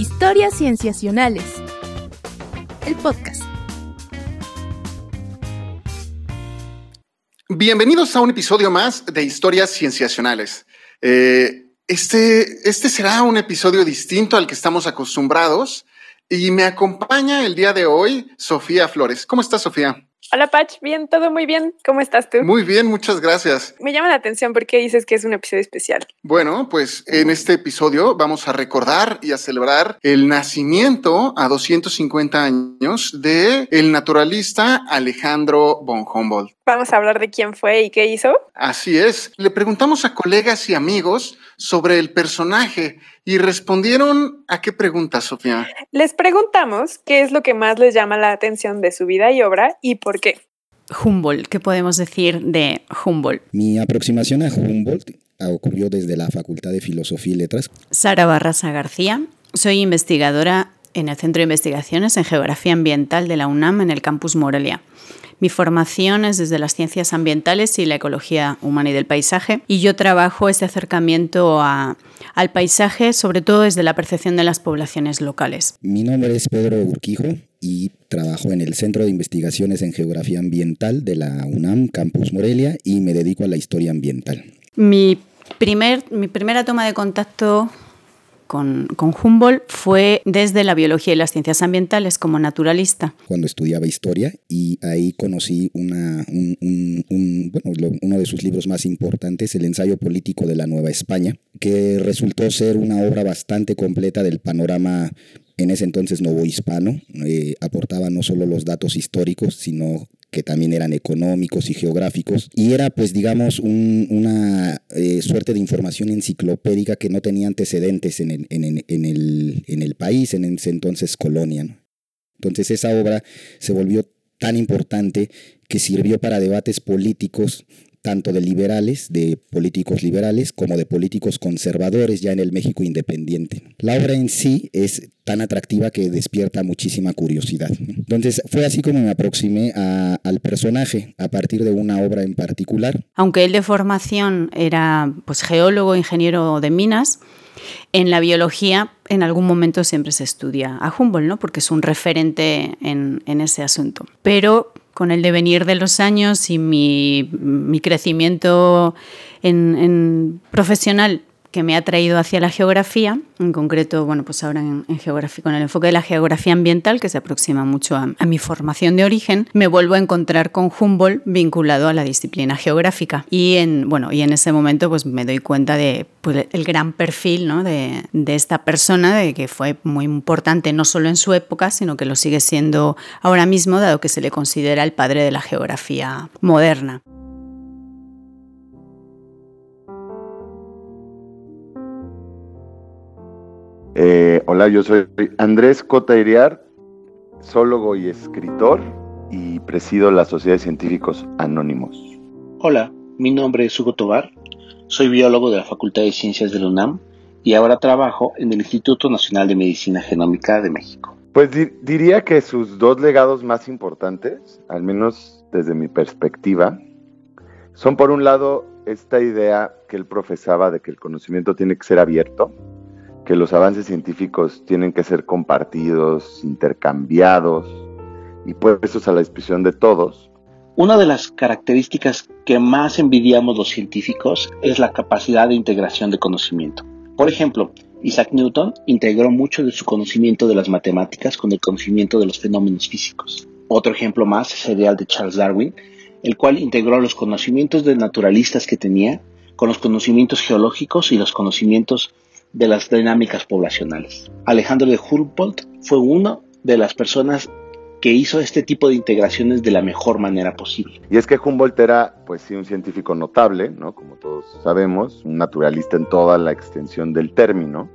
Historias Cienciacionales. El podcast. Bienvenidos a un episodio más de Historias Cienciacionales. Eh, este, este será un episodio distinto al que estamos acostumbrados y me acompaña el día de hoy Sofía Flores. ¿Cómo estás, Sofía? Hola Pach, bien, todo muy bien. ¿Cómo estás tú? Muy bien, muchas gracias. Me llama la atención porque dices que es un episodio especial. Bueno, pues en este episodio vamos a recordar y a celebrar el nacimiento a 250 años de el naturalista Alejandro von Humboldt. Vamos a hablar de quién fue y qué hizo. Así es. Le preguntamos a colegas y amigos sobre el personaje y respondieron a qué pregunta, Sofía. Les preguntamos qué es lo que más les llama la atención de su vida y obra y por qué. Humboldt, ¿qué podemos decir de Humboldt? Mi aproximación a Humboldt ocurrió desde la Facultad de Filosofía y Letras. Sara Barrasa García, soy investigadora en el Centro de Investigaciones en Geografía Ambiental de la UNAM en el campus Morelia. Mi formación es desde las ciencias ambientales y la ecología humana y del paisaje y yo trabajo este acercamiento al paisaje sobre todo desde la percepción de las poblaciones locales. Mi nombre es Pedro Urquijo y trabajo en el Centro de Investigaciones en Geografía Ambiental de la UNAM Campus Morelia y me dedico a la historia ambiental. Mi, primer, mi primera toma de contacto con, Humboldt fue desde la biología y las ciencias ambientales como naturalista. Cuando estudiaba historia y ahí conocí uno de sus libros más importantes, El ensayo político de la Nueva España, que resultó ser una obra bastante completa del panorama en ese entonces novohispano. Eh, aportaba no solo los datos históricos, sino que también eran económicos y geográficos, y era pues digamos una eh, suerte de información enciclopédica que no tenía antecedentes en el, en, en, el, en el país, en ese entonces colonia. Entonces esa obra se volvió tan importante que sirvió para debates políticos tanto de liberales, de políticos liberales, como de políticos conservadores ya en el México independiente. La obra en sí es tan atractiva que despierta muchísima curiosidad. Entonces fue así como me aproximé al personaje a partir de una obra en particular. Aunque él de formación era pues, geólogo, ingeniero de minas, en la biología en algún momento siempre se estudia a Humboldt, ¿no? porque es un referente en, en ese asunto. Pero con el devenir de los años y mi, crecimiento en, profesional que me ha traído hacia la geografía, en concreto, bueno, pues ahora en, geografía, con el enfoque de la geografía ambiental, que se aproxima mucho a, mi formación de origen, me vuelvo a encontrar con Humboldt vinculado a la disciplina geográfica. Y en, bueno, y en ese momento pues me doy cuenta de pues, el gran perfil ¿no? de, de esta persona, de que fue muy importante no solo en su época, sino que lo sigue siendo ahora mismo, dado que se le considera el padre de la geografía moderna. Eh, hola, yo soy Andrés Cota Iriar, zoólogo y escritor, y presido la Sociedad de Científicos Anónimos. Hola, mi nombre es Hugo Tobar, soy biólogo de la Facultad de Ciencias de la UNAM y ahora trabajo en el Instituto Nacional de Medicina Genómica de México. Pues diría que sus dos legados más importantes, al menos desde mi perspectiva, son por un lado esta idea que él profesaba de que el conocimiento tiene que ser abierto, que los avances científicos tienen que ser compartidos, intercambiados y puestos a la disposición de todos. Una de las características que más envidiamos los científicos es la capacidad de integración de conocimiento. Por ejemplo, Isaac Newton integró mucho de su conocimiento de las matemáticas con el conocimiento de los fenómenos físicos. Otro ejemplo más sería el de Charles Darwin, el cual integró los conocimientos de naturalistas que tenía con los conocimientos geológicos y los conocimientos de las dinámicas poblacionales. Alejandro de Humboldt fue una de las personas que hizo este tipo de integraciones de la mejor manera posible. Y es que Humboldt era, pues sí, un científico notable, ¿no? Como todos sabemos, un naturalista en toda la extensión del término,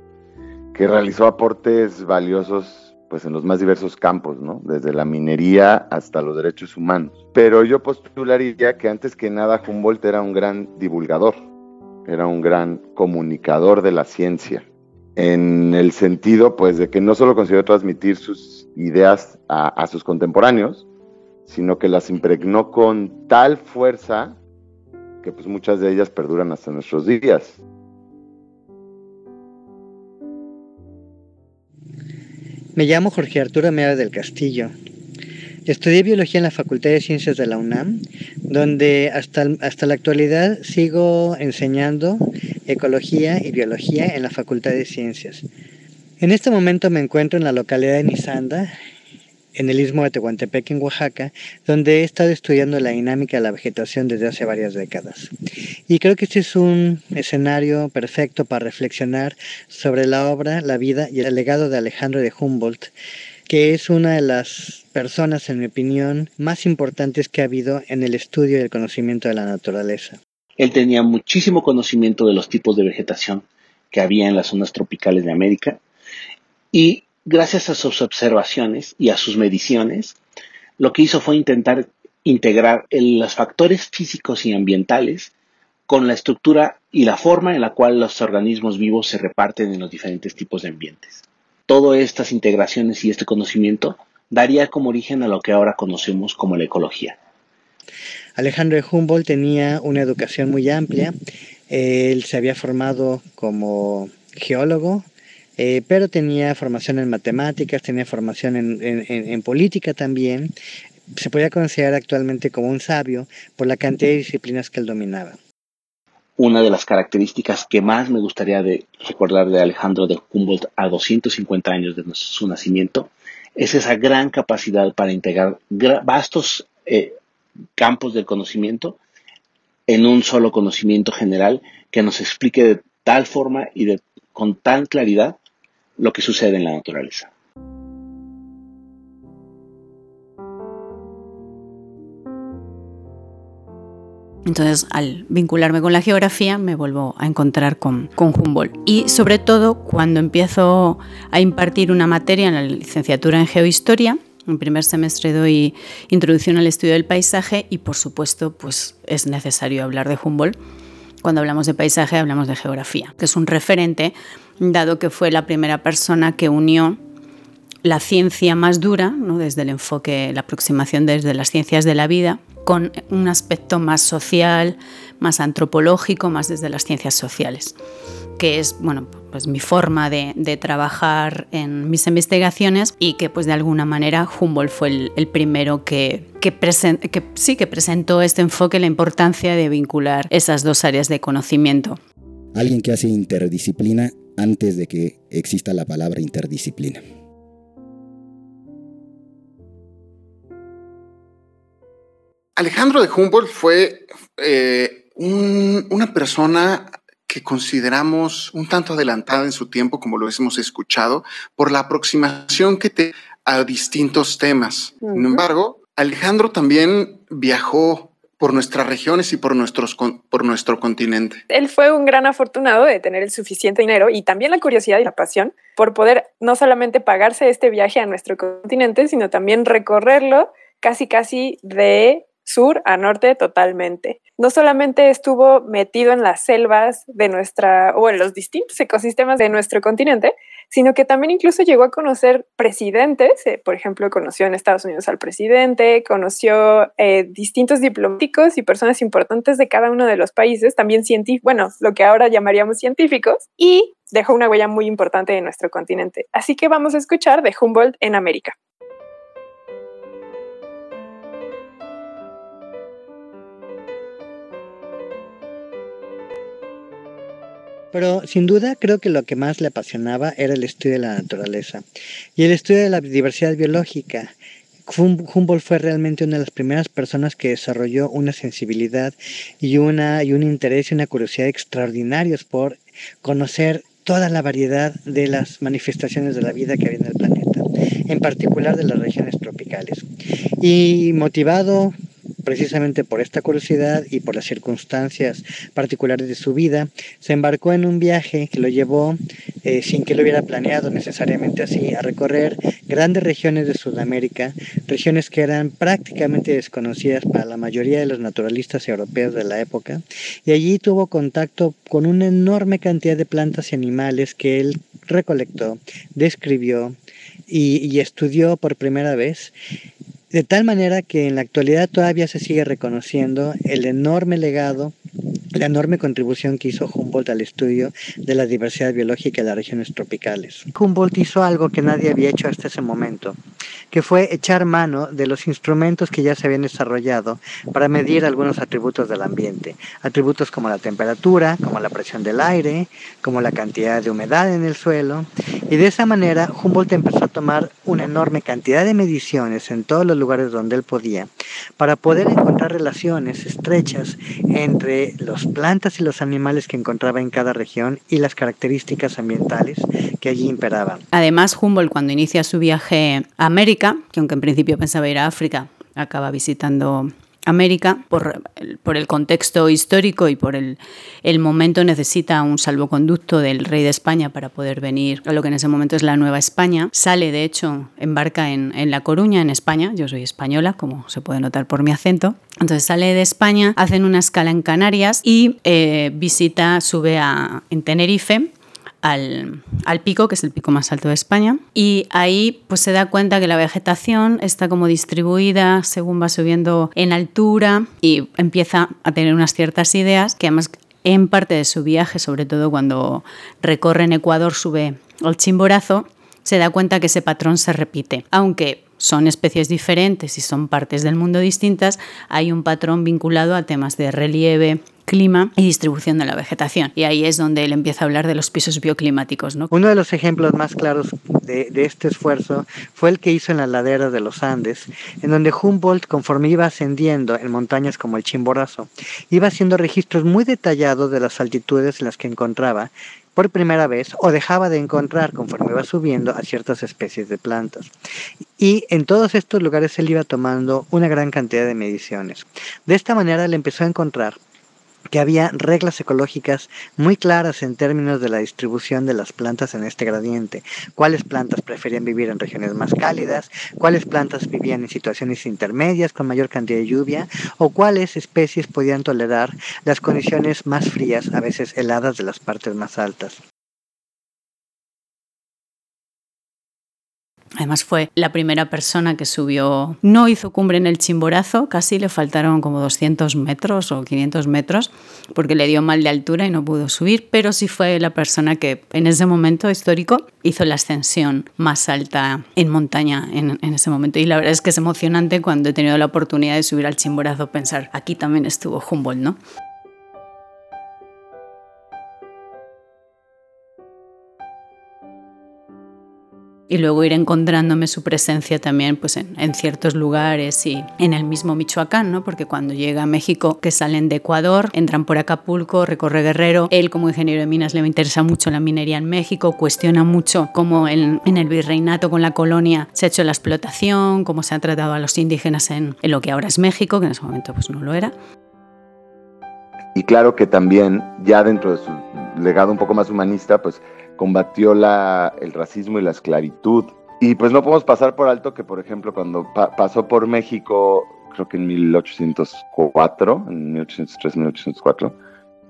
que realizó aportes valiosos pues en los más diversos campos, ¿no? Desde la minería hasta los derechos humanos. Pero yo postularía que antes que nada Humboldt era un gran divulgador, era un gran comunicador de la ciencia, en el sentido pues de que no solo consiguió transmitir sus ideas a, sus contemporáneos, sino que las impregnó con tal fuerza que pues muchas de ellas perduran hasta nuestros días. Me llamo Jorge Arturo Mea del Castillo. Estudié biología en la Facultad de Ciencias de la UNAM, donde hasta, hasta la actualidad sigo enseñando ecología y biología en la Facultad de Ciencias. En este momento me encuentro en la localidad de Nizanda, en el istmo de Tehuantepec, en Oaxaca, donde he estado estudiando la dinámica de la vegetación desde hace varias décadas. Y creo que este es un escenario perfecto para reflexionar sobre la obra, la vida y el legado de Alejandro de Humboldt, que es una de las personas, en mi opinión, más importantes que ha habido en el estudio y el conocimiento de la naturaleza. Él tenía muchísimo conocimiento de los tipos de vegetación que había en las zonas tropicales de América y gracias a sus observaciones y a sus mediciones, lo que hizo fue intentar integrar los factores físicos y ambientales con la estructura y la forma en la cual los organismos vivos se reparten en los diferentes tipos de ambientes. Todas estas integraciones y este conocimiento daría como origen a lo que ahora conocemos como la ecología. Alejandro Humboldt tenía una educación muy amplia. Él se había formado como geólogo, eh, pero tenía formación en matemáticas, tenía formación en, política también. Se podía considerar actualmente como un sabio por la cantidad de disciplinas que él dominaba. Una de las características que más me gustaría de recordar de Alejandro de Humboldt a 250 años de su nacimiento es esa gran capacidad para integrar vastos eh, campos del conocimiento en un solo conocimiento general que nos explique de tal forma y de, con tal claridad lo que sucede en la naturaleza. Entonces, al vincularme con la geografía, me vuelvo a encontrar con, con, Humboldt. Y sobre todo, cuando empiezo a impartir una materia en la licenciatura en geohistoria, en primer semestre doy introducción al estudio del paisaje y, por supuesto, pues es necesario hablar de Humboldt. Cuando hablamos de paisaje, hablamos de geografía, que es un referente dado que fue la primera persona que unió la ciencia más dura, ¿no? desde el enfoque, la aproximación desde las ciencias de la vida, con un aspecto más social, más antropológico, más desde las ciencias sociales, que es bueno, pues mi forma de, trabajar en mis investigaciones y que pues de alguna manera Humboldt fue el, primero que, que, sí, que presentó este enfoque, la importancia de vincular esas dos áreas de conocimiento. Alguien que hace interdisciplina antes de que exista la palabra interdisciplina. Alejandro de Humboldt fue eh, una persona que consideramos un tanto adelantada en su tiempo, como lo hemos escuchado, por la aproximación que te a distintos temas. Sin embargo, Alejandro también viajó por nuestras regiones y por, nuestros, por nuestro continente. Él fue un gran afortunado de tener el suficiente dinero y también la curiosidad y la pasión por poder no solamente pagarse este viaje a nuestro continente, sino también recorrerlo casi casi de sur a norte totalmente. No solamente estuvo metido en las selvas de nuestra o en los distintos ecosistemas de nuestro continente, sino que también incluso llegó a conocer presidentes, eh, por ejemplo, conoció en Estados Unidos al presidente, conoció eh, distintos diplomáticos y personas importantes de cada uno de los países, también científicos, bueno, lo que ahora llamaríamos científicos, y dejó una huella muy importante en nuestro continente. Así que vamos a escuchar de Humboldt en América. Pero sin duda creo que lo que más le apasionaba era el estudio de la naturaleza y el estudio de la diversidad biológica. Humboldt fue realmente una de las primeras personas que desarrolló una sensibilidad y, una, y un interés y una curiosidad extraordinarios por conocer toda la variedad de las manifestaciones de la vida que había en el planeta, en particular de las regiones tropicales. Y motivado precisamente por esta curiosidad y por las circunstancias particulares de su vida, se embarcó en un viaje que lo llevó, eh, sin que lo hubiera planeado necesariamente así, a recorrer grandes regiones de Sudamérica, regiones que eran prácticamente desconocidas para la mayoría de los naturalistas europeos de la época, y allí tuvo contacto con una enorme cantidad de plantas y animales que él recolectó, describió y, y estudió por primera vez de tal manera que en la actualidad todavía se sigue reconociendo el enorme legado la enorme contribución que hizo Humboldt al estudio de la diversidad biológica de las regiones tropicales. Humboldt hizo algo que nadie había hecho hasta ese momento, que fue echar mano de los instrumentos que ya se habían desarrollado para medir algunos atributos del ambiente, atributos como la temperatura, como la presión del aire, como la cantidad de humedad en el suelo, y de esa manera Humboldt empezó a tomar una enorme cantidad de mediciones en todos los lugares donde él podía, para poder encontrar relaciones estrechas entre las plantas y los animales que encontraba en cada región y las características ambientales que allí imperaban. Además, Humboldt cuando inicia su viaje a América, que aunque en principio pensaba ir a África, acaba visitando América, por, el contexto histórico y por el, momento, necesita un salvoconducto del rey de España para poder venir lo que en ese momento es la Nueva España. Sale, de hecho, embarca en, en La Coruña, en España. Yo soy española, como se puede notar por mi acento. Entonces sale de España, hacen una escala en Canarias y eh, visita, sube a, en Tenerife al, al, pico, que es el pico más alto de España, y ahí pues se da cuenta que la vegetación está como distribuida según va subiendo en altura y empieza a tener unas ciertas ideas que además en parte de su viaje, sobre todo cuando recorre en Ecuador, sube al Chimborazo, se da cuenta que ese patrón se repite, aunque son especies diferentes y son partes del mundo distintas, hay un patrón vinculado a temas de relieve, clima y distribución de la vegetación. Y ahí es donde él empieza a hablar de los pisos bioclimáticos. ¿no? Uno de los ejemplos más claros de, este esfuerzo fue el que hizo en las laderas de los Andes, en donde Humboldt, conforme iba ascendiendo en montañas como el Chimborazo, iba haciendo registros muy detallados de las altitudes en las que encontraba por primera vez o dejaba de encontrar conforme iba subiendo a ciertas especies de plantas. Y en todos estos lugares él iba tomando una gran cantidad de mediciones. De esta manera él empezó a encontrar que había reglas ecológicas muy claras en términos de la distribución de las plantas en este gradiente, cuáles plantas preferían vivir en regiones más cálidas, cuáles plantas vivían en situaciones intermedias con mayor cantidad de lluvia o cuáles especies podían tolerar las condiciones más frías, a veces heladas de las partes más altas. Además fue la primera persona que subió, no hizo cumbre en el Chimborazo, casi le faltaron como 200 metros o 500 metros porque le dio mal de altura y no pudo subir, pero sí fue la persona que en ese momento histórico hizo la ascensión más alta en montaña en, ese momento. Y la verdad es que es emocionante cuando he tenido la oportunidad de subir al Chimborazo pensar, aquí también estuvo Humboldt, ¿no? Y luego ir encontrándome su presencia también pues en, ciertos lugares y en el mismo Michoacán, ¿no? porque cuando llega a México, que salen de Ecuador, entran por Acapulco, recorre Guerrero, él como ingeniero de minas le interesa mucho la minería en México, cuestiona mucho cómo en, en el virreinato con la colonia se ha hecho la explotación, cómo se ha tratado a los indígenas en, en lo que ahora es México, que en ese momento pues no lo era. Y claro que también, ya dentro de su legado un poco más humanista, pues combatió la, el racismo y la esclavitud. Y pues no podemos pasar por alto que, por ejemplo, cuando pa pasó por México, creo que en 1804, en 1803-1804,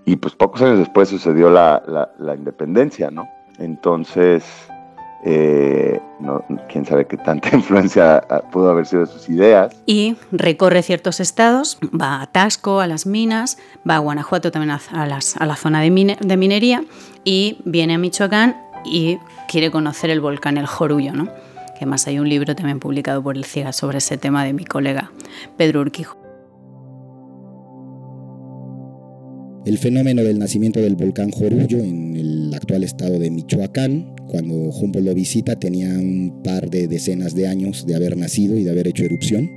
y pues pocos años después sucedió la, la, la independencia, ¿no? Entonces, eh, no, quién sabe qué tanta influencia pudo haber sido de sus ideas. Y recorre ciertos estados, va a Tasco, a las minas, va a Guanajuato también a, las, a la zona de, mine, de, minería y viene a Michoacán y quiere conocer el volcán El Jorullo, ¿no? que además hay un libro también publicado por el CIGA sobre ese tema de mi colega Pedro Urquijo. El fenómeno del nacimiento del volcán Jorullo en el actual estado de Michoacán, cuando Humboldt lo visita, tenía un par de decenas de años de haber nacido y de haber hecho erupción.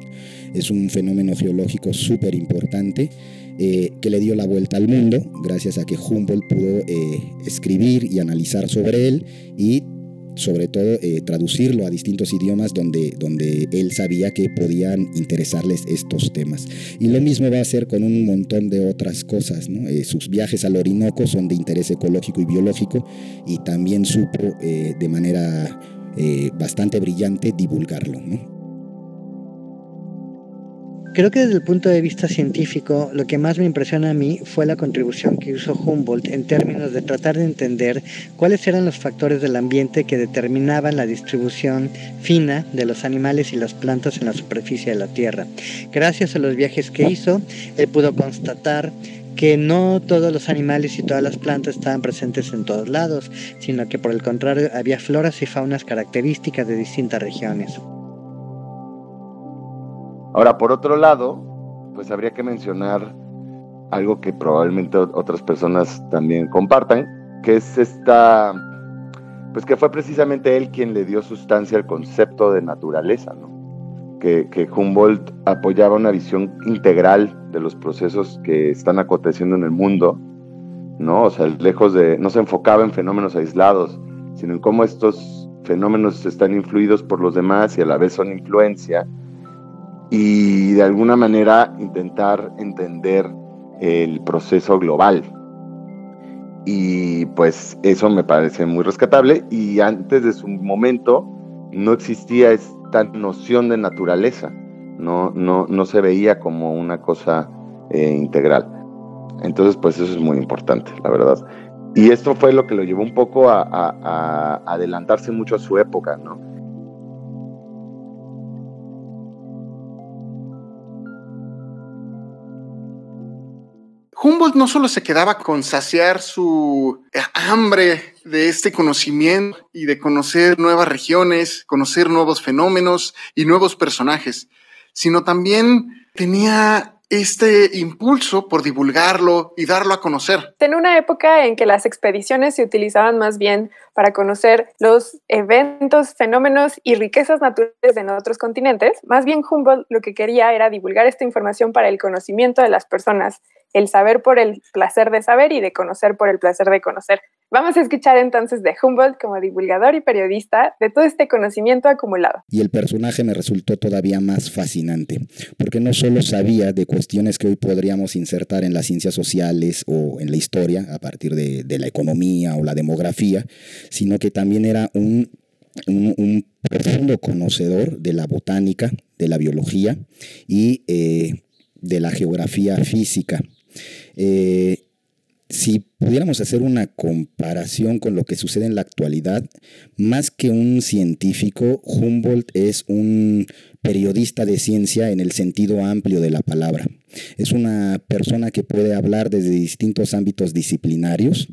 Es un fenómeno geológico súper importante eh, que le dio la vuelta al mundo gracias a que Humboldt pudo eh, escribir y analizar sobre él y sobre todo eh, traducirlo a distintos idiomas donde, donde él sabía que podían interesarles estos temas. Y lo mismo va a hacer con un montón de otras cosas. ¿no? Eh, sus viajes al Orinoco son de interés ecológico y biológico y también supo eh, de manera bastante brillante divulgarlo. Creo que desde el punto de vista científico, lo que más me impresiona a mí fue la contribución que hizo Humboldt en términos de tratar de entender cuáles eran los factores del ambiente que determinaban la distribución fina de los animales y las plantas en la superficie de la Tierra. Gracias a los viajes que hizo, él pudo constatar que no todos los animales y todas las plantas estaban presentes en todos lados, sino que por el contrario había floras y faunas características de distintas regiones. Ahora, por otro lado, pues habría que mencionar algo que probablemente otras personas también compartan, que es esta, pues que fue precisamente él quien le dio sustancia al concepto de naturaleza, ¿no? Que, que, Humboldt apoyaba una visión integral de los procesos que están aconteciendo en el mundo, ¿no? O sea, lejos de, no se enfocaba en fenómenos aislados, sino en cómo estos fenómenos están influidos por los demás y a la vez son influencia, y de alguna manera intentar entender el proceso global. Y pues eso me parece muy rescatable y antes de su momento no existía esta noción de naturaleza, no, no, no se veía como una cosa eh, integral. Entonces pues eso es muy importante, la verdad. Y esto fue lo que lo llevó un poco a, a adelantarse mucho a su época, ¿no? Humboldt no solo se quedaba con saciar su hambre de este conocimiento y de conocer nuevas regiones, conocer nuevos fenómenos y nuevos personajes, sino también tenía este impulso por divulgarlo y darlo a conocer. En una época en que las expediciones se utilizaban más bien para conocer los eventos, fenómenos y riquezas naturales en otros continentes, más bien Humboldt lo que quería era divulgar esta información para el conocimiento de las personas el saber por el placer de saber y de conocer por el placer de conocer. Vamos a escuchar entonces de Humboldt como divulgador y periodista de todo este conocimiento acumulado. Y el personaje me resultó todavía más fascinante, porque no solo sabía de cuestiones que hoy podríamos insertar en las ciencias sociales o en la historia a partir de, la economía o la demografía, sino que también era un un, profundo conocedor de la botánica, de la biología y eh, de la geografía física. Eh, si pudiéramos hacer una comparación con lo que sucede en la actualidad, más que un científico, Humboldt es un periodista de ciencia en el sentido amplio de la palabra. Es una persona que puede hablar desde distintos ámbitos disciplinarios,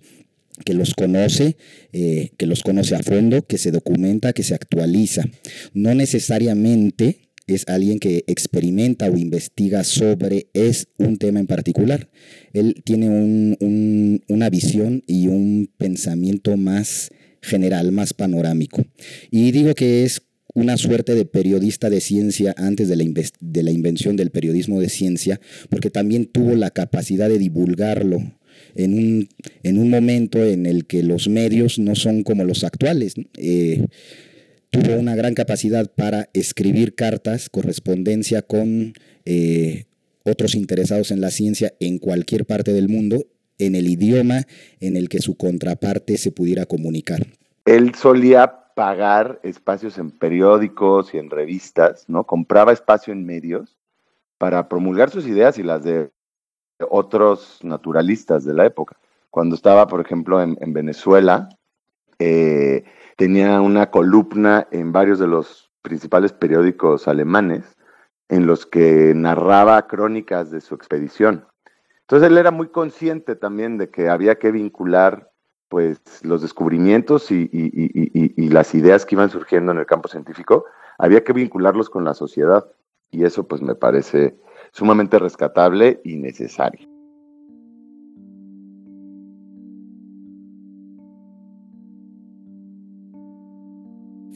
que los conoce, eh, que los conoce a fondo, que se documenta, que se actualiza. No necesariamente es alguien que experimenta o investiga sobre es un tema en particular. Él tiene una visión y un pensamiento más general, más panorámico. Y digo que es una suerte de periodista de ciencia antes de la, de la invención del periodismo de ciencia, porque también tuvo la capacidad de divulgarlo en un, en un momento en el que los medios no son como los actuales. Eh, tuvo una gran capacidad para escribir cartas, correspondencia con eh, otros interesados en la ciencia en cualquier parte del mundo, en el idioma en el que su contraparte se pudiera comunicar. Él solía pagar espacios en periódicos y en revistas, ¿no? Compraba espacio en medios para promulgar sus ideas y las de otros naturalistas de la época. Cuando estaba, por ejemplo, en, Venezuela, eh, tenía una columna en varios de los principales periódicos alemanes en los que narraba crónicas de su expedición. Entonces él era muy consciente también de que había que vincular pues los descubrimientos y, y, las ideas que iban surgiendo en el campo científico, había que vincularlos con la sociedad y eso pues me parece sumamente rescatable y necesario.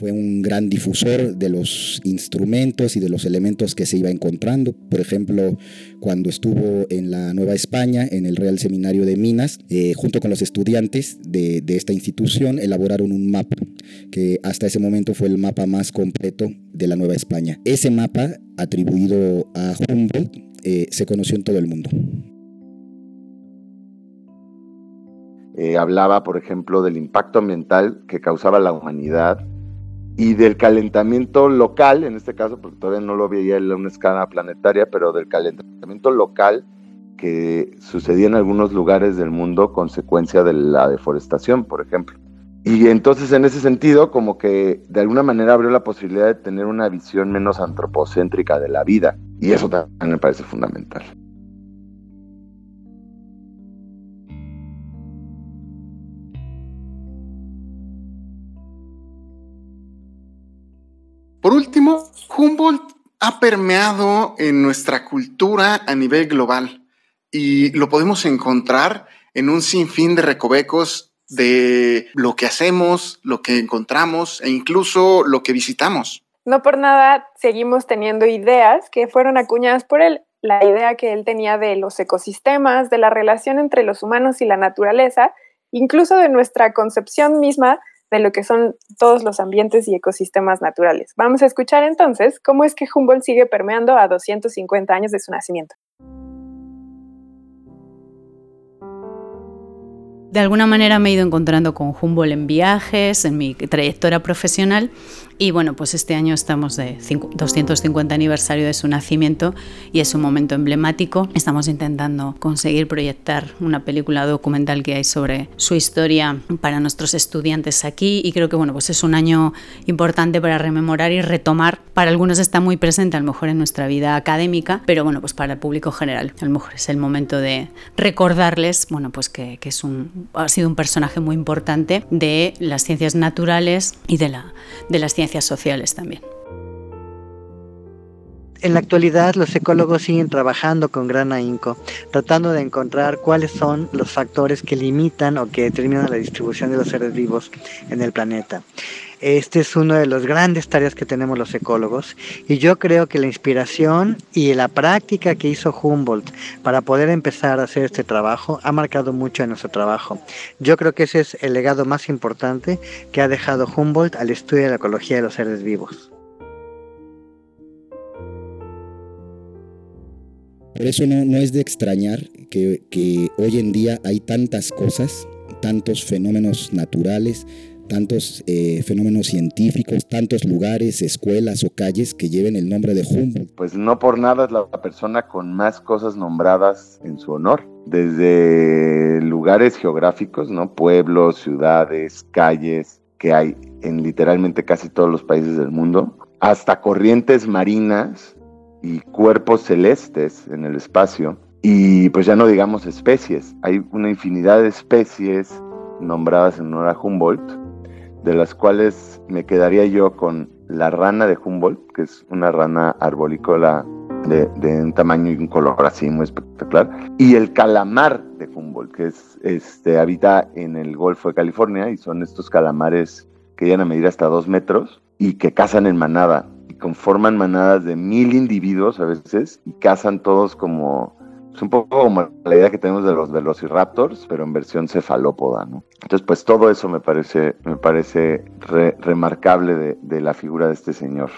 Fue un gran difusor de los instrumentos y de los elementos que se iba encontrando. Por ejemplo, cuando estuvo en la Nueva España, en el Real Seminario de Minas, eh, junto con los estudiantes de, esta institución, elaboraron un mapa, que hasta ese momento fue el mapa más completo de la Nueva España. Ese mapa, atribuido a Humboldt, eh, se conoció en todo el mundo. Eh, hablaba, por ejemplo, del impacto ambiental que causaba la humanidad y del calentamiento local, en este caso, porque todavía no lo veía en una escala planetaria, pero del calentamiento local que sucedía en algunos lugares del mundo consecuencia de la deforestación, por ejemplo. Y entonces en ese sentido, como que de alguna manera abrió la posibilidad de tener una visión menos antropocéntrica de la vida. Y eso también me parece fundamental. Por último, Humboldt ha permeado en nuestra cultura a nivel global y lo podemos encontrar en un sinfín de recovecos de lo que hacemos, lo que encontramos e incluso lo que visitamos. No por nada seguimos teniendo ideas que fueron acuñadas por él. La idea que él tenía de los ecosistemas, de la relación entre los humanos y la naturaleza, incluso de nuestra concepción misma de lo que son todos los ambientes y ecosistemas naturales. Vamos a escuchar entonces cómo es que Humboldt sigue permeando a 250 años de su nacimiento. De alguna manera me he ido encontrando con Humboldt en viajes, en mi trayectoria profesional y bueno, pues este año estamos de 250 aniversario de su nacimiento y es un momento emblemático. Estamos intentando conseguir proyectar una película documental que hay sobre su historia para nuestros estudiantes aquí y creo que bueno, pues es un año importante para rememorar y retomar. Para algunos está muy presente a lo mejor en nuestra vida académica, pero bueno, pues para el público general a lo mejor es el momento de recordarles, bueno, pues que, que es un, ha sido un personaje muy importante de las ciencias naturales y de, la, de las ciencias sociales también. En la actualidad los ecólogos siguen trabajando con gran ahínco, tratando de encontrar cuáles son los factores que limitan o que determinan la distribución de los seres vivos en el planeta. Este es uno de los grandes tareas que tenemos los ecólogos y yo creo que la inspiración y la práctica que hizo Humboldt para poder empezar a hacer este trabajo ha marcado mucho en nuestro trabajo. Yo creo que ese es el legado más importante que ha dejado Humboldt al estudio de la ecología de los seres vivos. Por eso no, es de extrañar que, que hoy en día hay tantas cosas, tantos fenómenos naturales, tantos eh, fenómenos científicos, tantos lugares, escuelas o calles que lleven el nombre de Humboldt. Pues no por nada es la persona con más cosas nombradas en su honor, desde lugares geográficos, ¿no? Pueblos, ciudades, calles que hay en literalmente casi todos los países del mundo, hasta corrientes marinas y cuerpos celestes en el espacio. Y pues ya no digamos especies, hay una infinidad de especies nombradas en honor a Humboldt de las cuales me quedaría yo con la rana de Humboldt, que es una rana arborícola de, un tamaño y un color así muy espectacular, y el calamar de Humboldt, que es, este, habita en el Golfo de California y son estos calamares que llegan a medir hasta dos metros y que cazan en manada y conforman manadas de mil individuos a veces y cazan todos como un poco como la idea que tenemos de los velociraptors, pero en versión cefalópoda, ¿no? Entonces, pues todo eso me parece, me parece remarcable de la figura de este señor.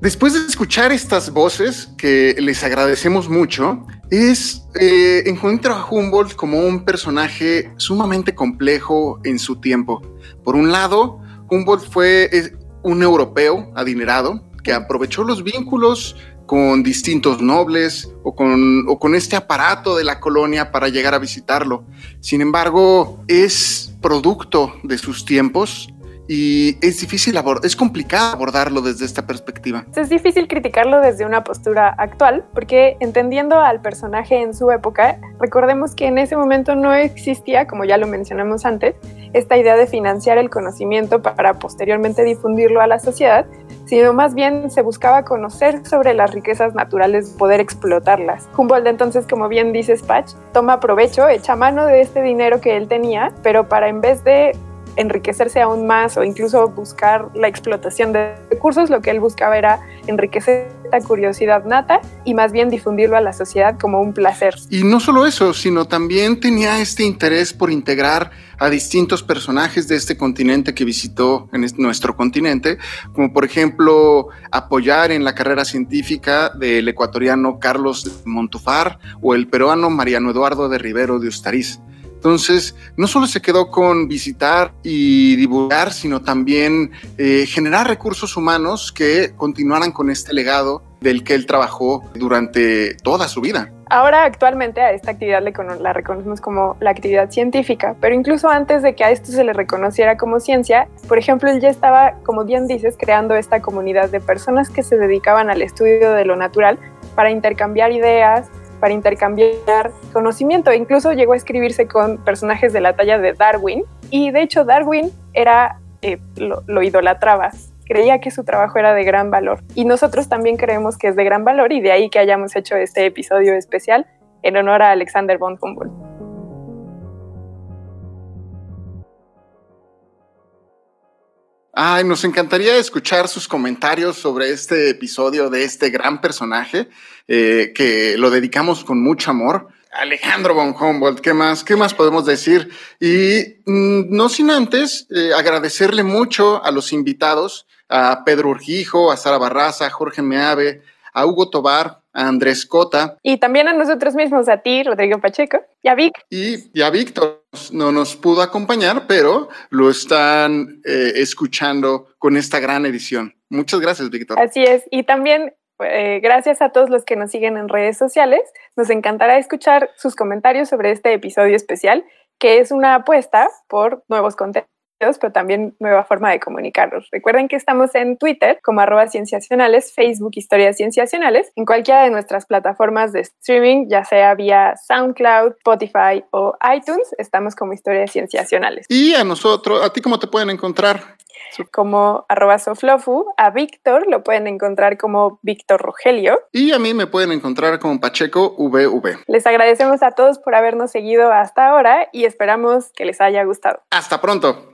Después de escuchar estas voces, que les agradecemos mucho, es eh, encuentro a Humboldt como un personaje sumamente complejo en su tiempo. Por un lado, Humboldt fue un europeo adinerado que aprovechó los vínculos con distintos nobles o con este aparato de la colonia para llegar a visitarlo. Sin embargo, es producto de sus tiempos y es difícil abordar, es complicado abordarlo desde esta perspectiva. Es difícil criticarlo desde una postura actual, porque entendiendo al personaje en su época, recordemos que en ese momento no existía, como ya lo mencionamos antes, esta idea de financiar el conocimiento para posteriormente difundirlo a la sociedad, sino más bien se buscaba conocer sobre las riquezas naturales, poder explotarlas. Humboldt entonces, como bien dice Spatch, toma provecho, echa mano de este dinero que él tenía, pero para en vez de enriquecerse aún más o incluso buscar la explotación de recursos, lo que él buscaba era enriquecer la curiosidad nata y más bien difundirlo a la sociedad como un placer. Y no solo eso, sino también tenía este interés por integrar a distintos personajes de este continente que visitó en nuestro continente, como por ejemplo apoyar en la carrera científica del ecuatoriano Carlos Montufar o el peruano Mariano Eduardo de Rivero de Ustariz. Entonces, no solo se quedó con visitar y divulgar, sino también eh, generar recursos humanos que continuaran con este legado del que él trabajó durante toda su vida. Ahora actualmente a esta actividad le la reconocemos como la actividad científica, pero incluso antes de que a esto se le reconociera como ciencia, por ejemplo, él ya estaba, como bien dices, creando esta comunidad de personas que se dedicaban al estudio de lo natural para intercambiar ideas, para intercambiar conocimiento. Incluso llegó a escribirse con personajes de la talla de Darwin y de hecho Darwin era, eh, lo idolatraba creía que su trabajo era de gran valor y nosotros también creemos que es de gran valor y de ahí que hayamos hecho este episodio especial en honor a Alexander von Humboldt. Ay, nos encantaría escuchar sus comentarios sobre este episodio de este gran personaje eh, que lo dedicamos con mucho amor. Alejandro von Humboldt, ¿qué más? ¿Qué más podemos decir? Y mm, no sin antes eh, agradecerle mucho a los invitados a Pedro Urquijo, a Sara Barraza, a Jorge Meave, a Hugo Tobar, a Andrés Cota. Y también a nosotros mismos, a ti, Rodrigo Pacheco, y a Vic. Y, a Víctor. No nos pudo acompañar, pero lo están eh, escuchando con esta gran edición. Muchas gracias, Víctor. Así es. Y también eh, gracias a todos los que nos siguen en redes sociales. Nos encantará escuchar sus comentarios sobre este episodio especial, que es una apuesta por nuevos contenidos pero también nueva forma de comunicarlos. Recuerden que estamos en Twitter como arroba cienciacionales, Facebook Historias Cienciacionales, en cualquiera de nuestras plataformas de streaming, ya sea vía SoundCloud, Spotify o iTunes, estamos como Historias Cienciacionales. Y a nosotros, ¿a ti cómo te pueden encontrar? como arroba soflofu. A Víctor lo pueden encontrar como Víctor Rogelio. Y a mí me pueden encontrar como Pacheco VV. Les agradecemos a todos por habernos seguido hasta ahora y esperamos que les haya gustado. Hasta pronto.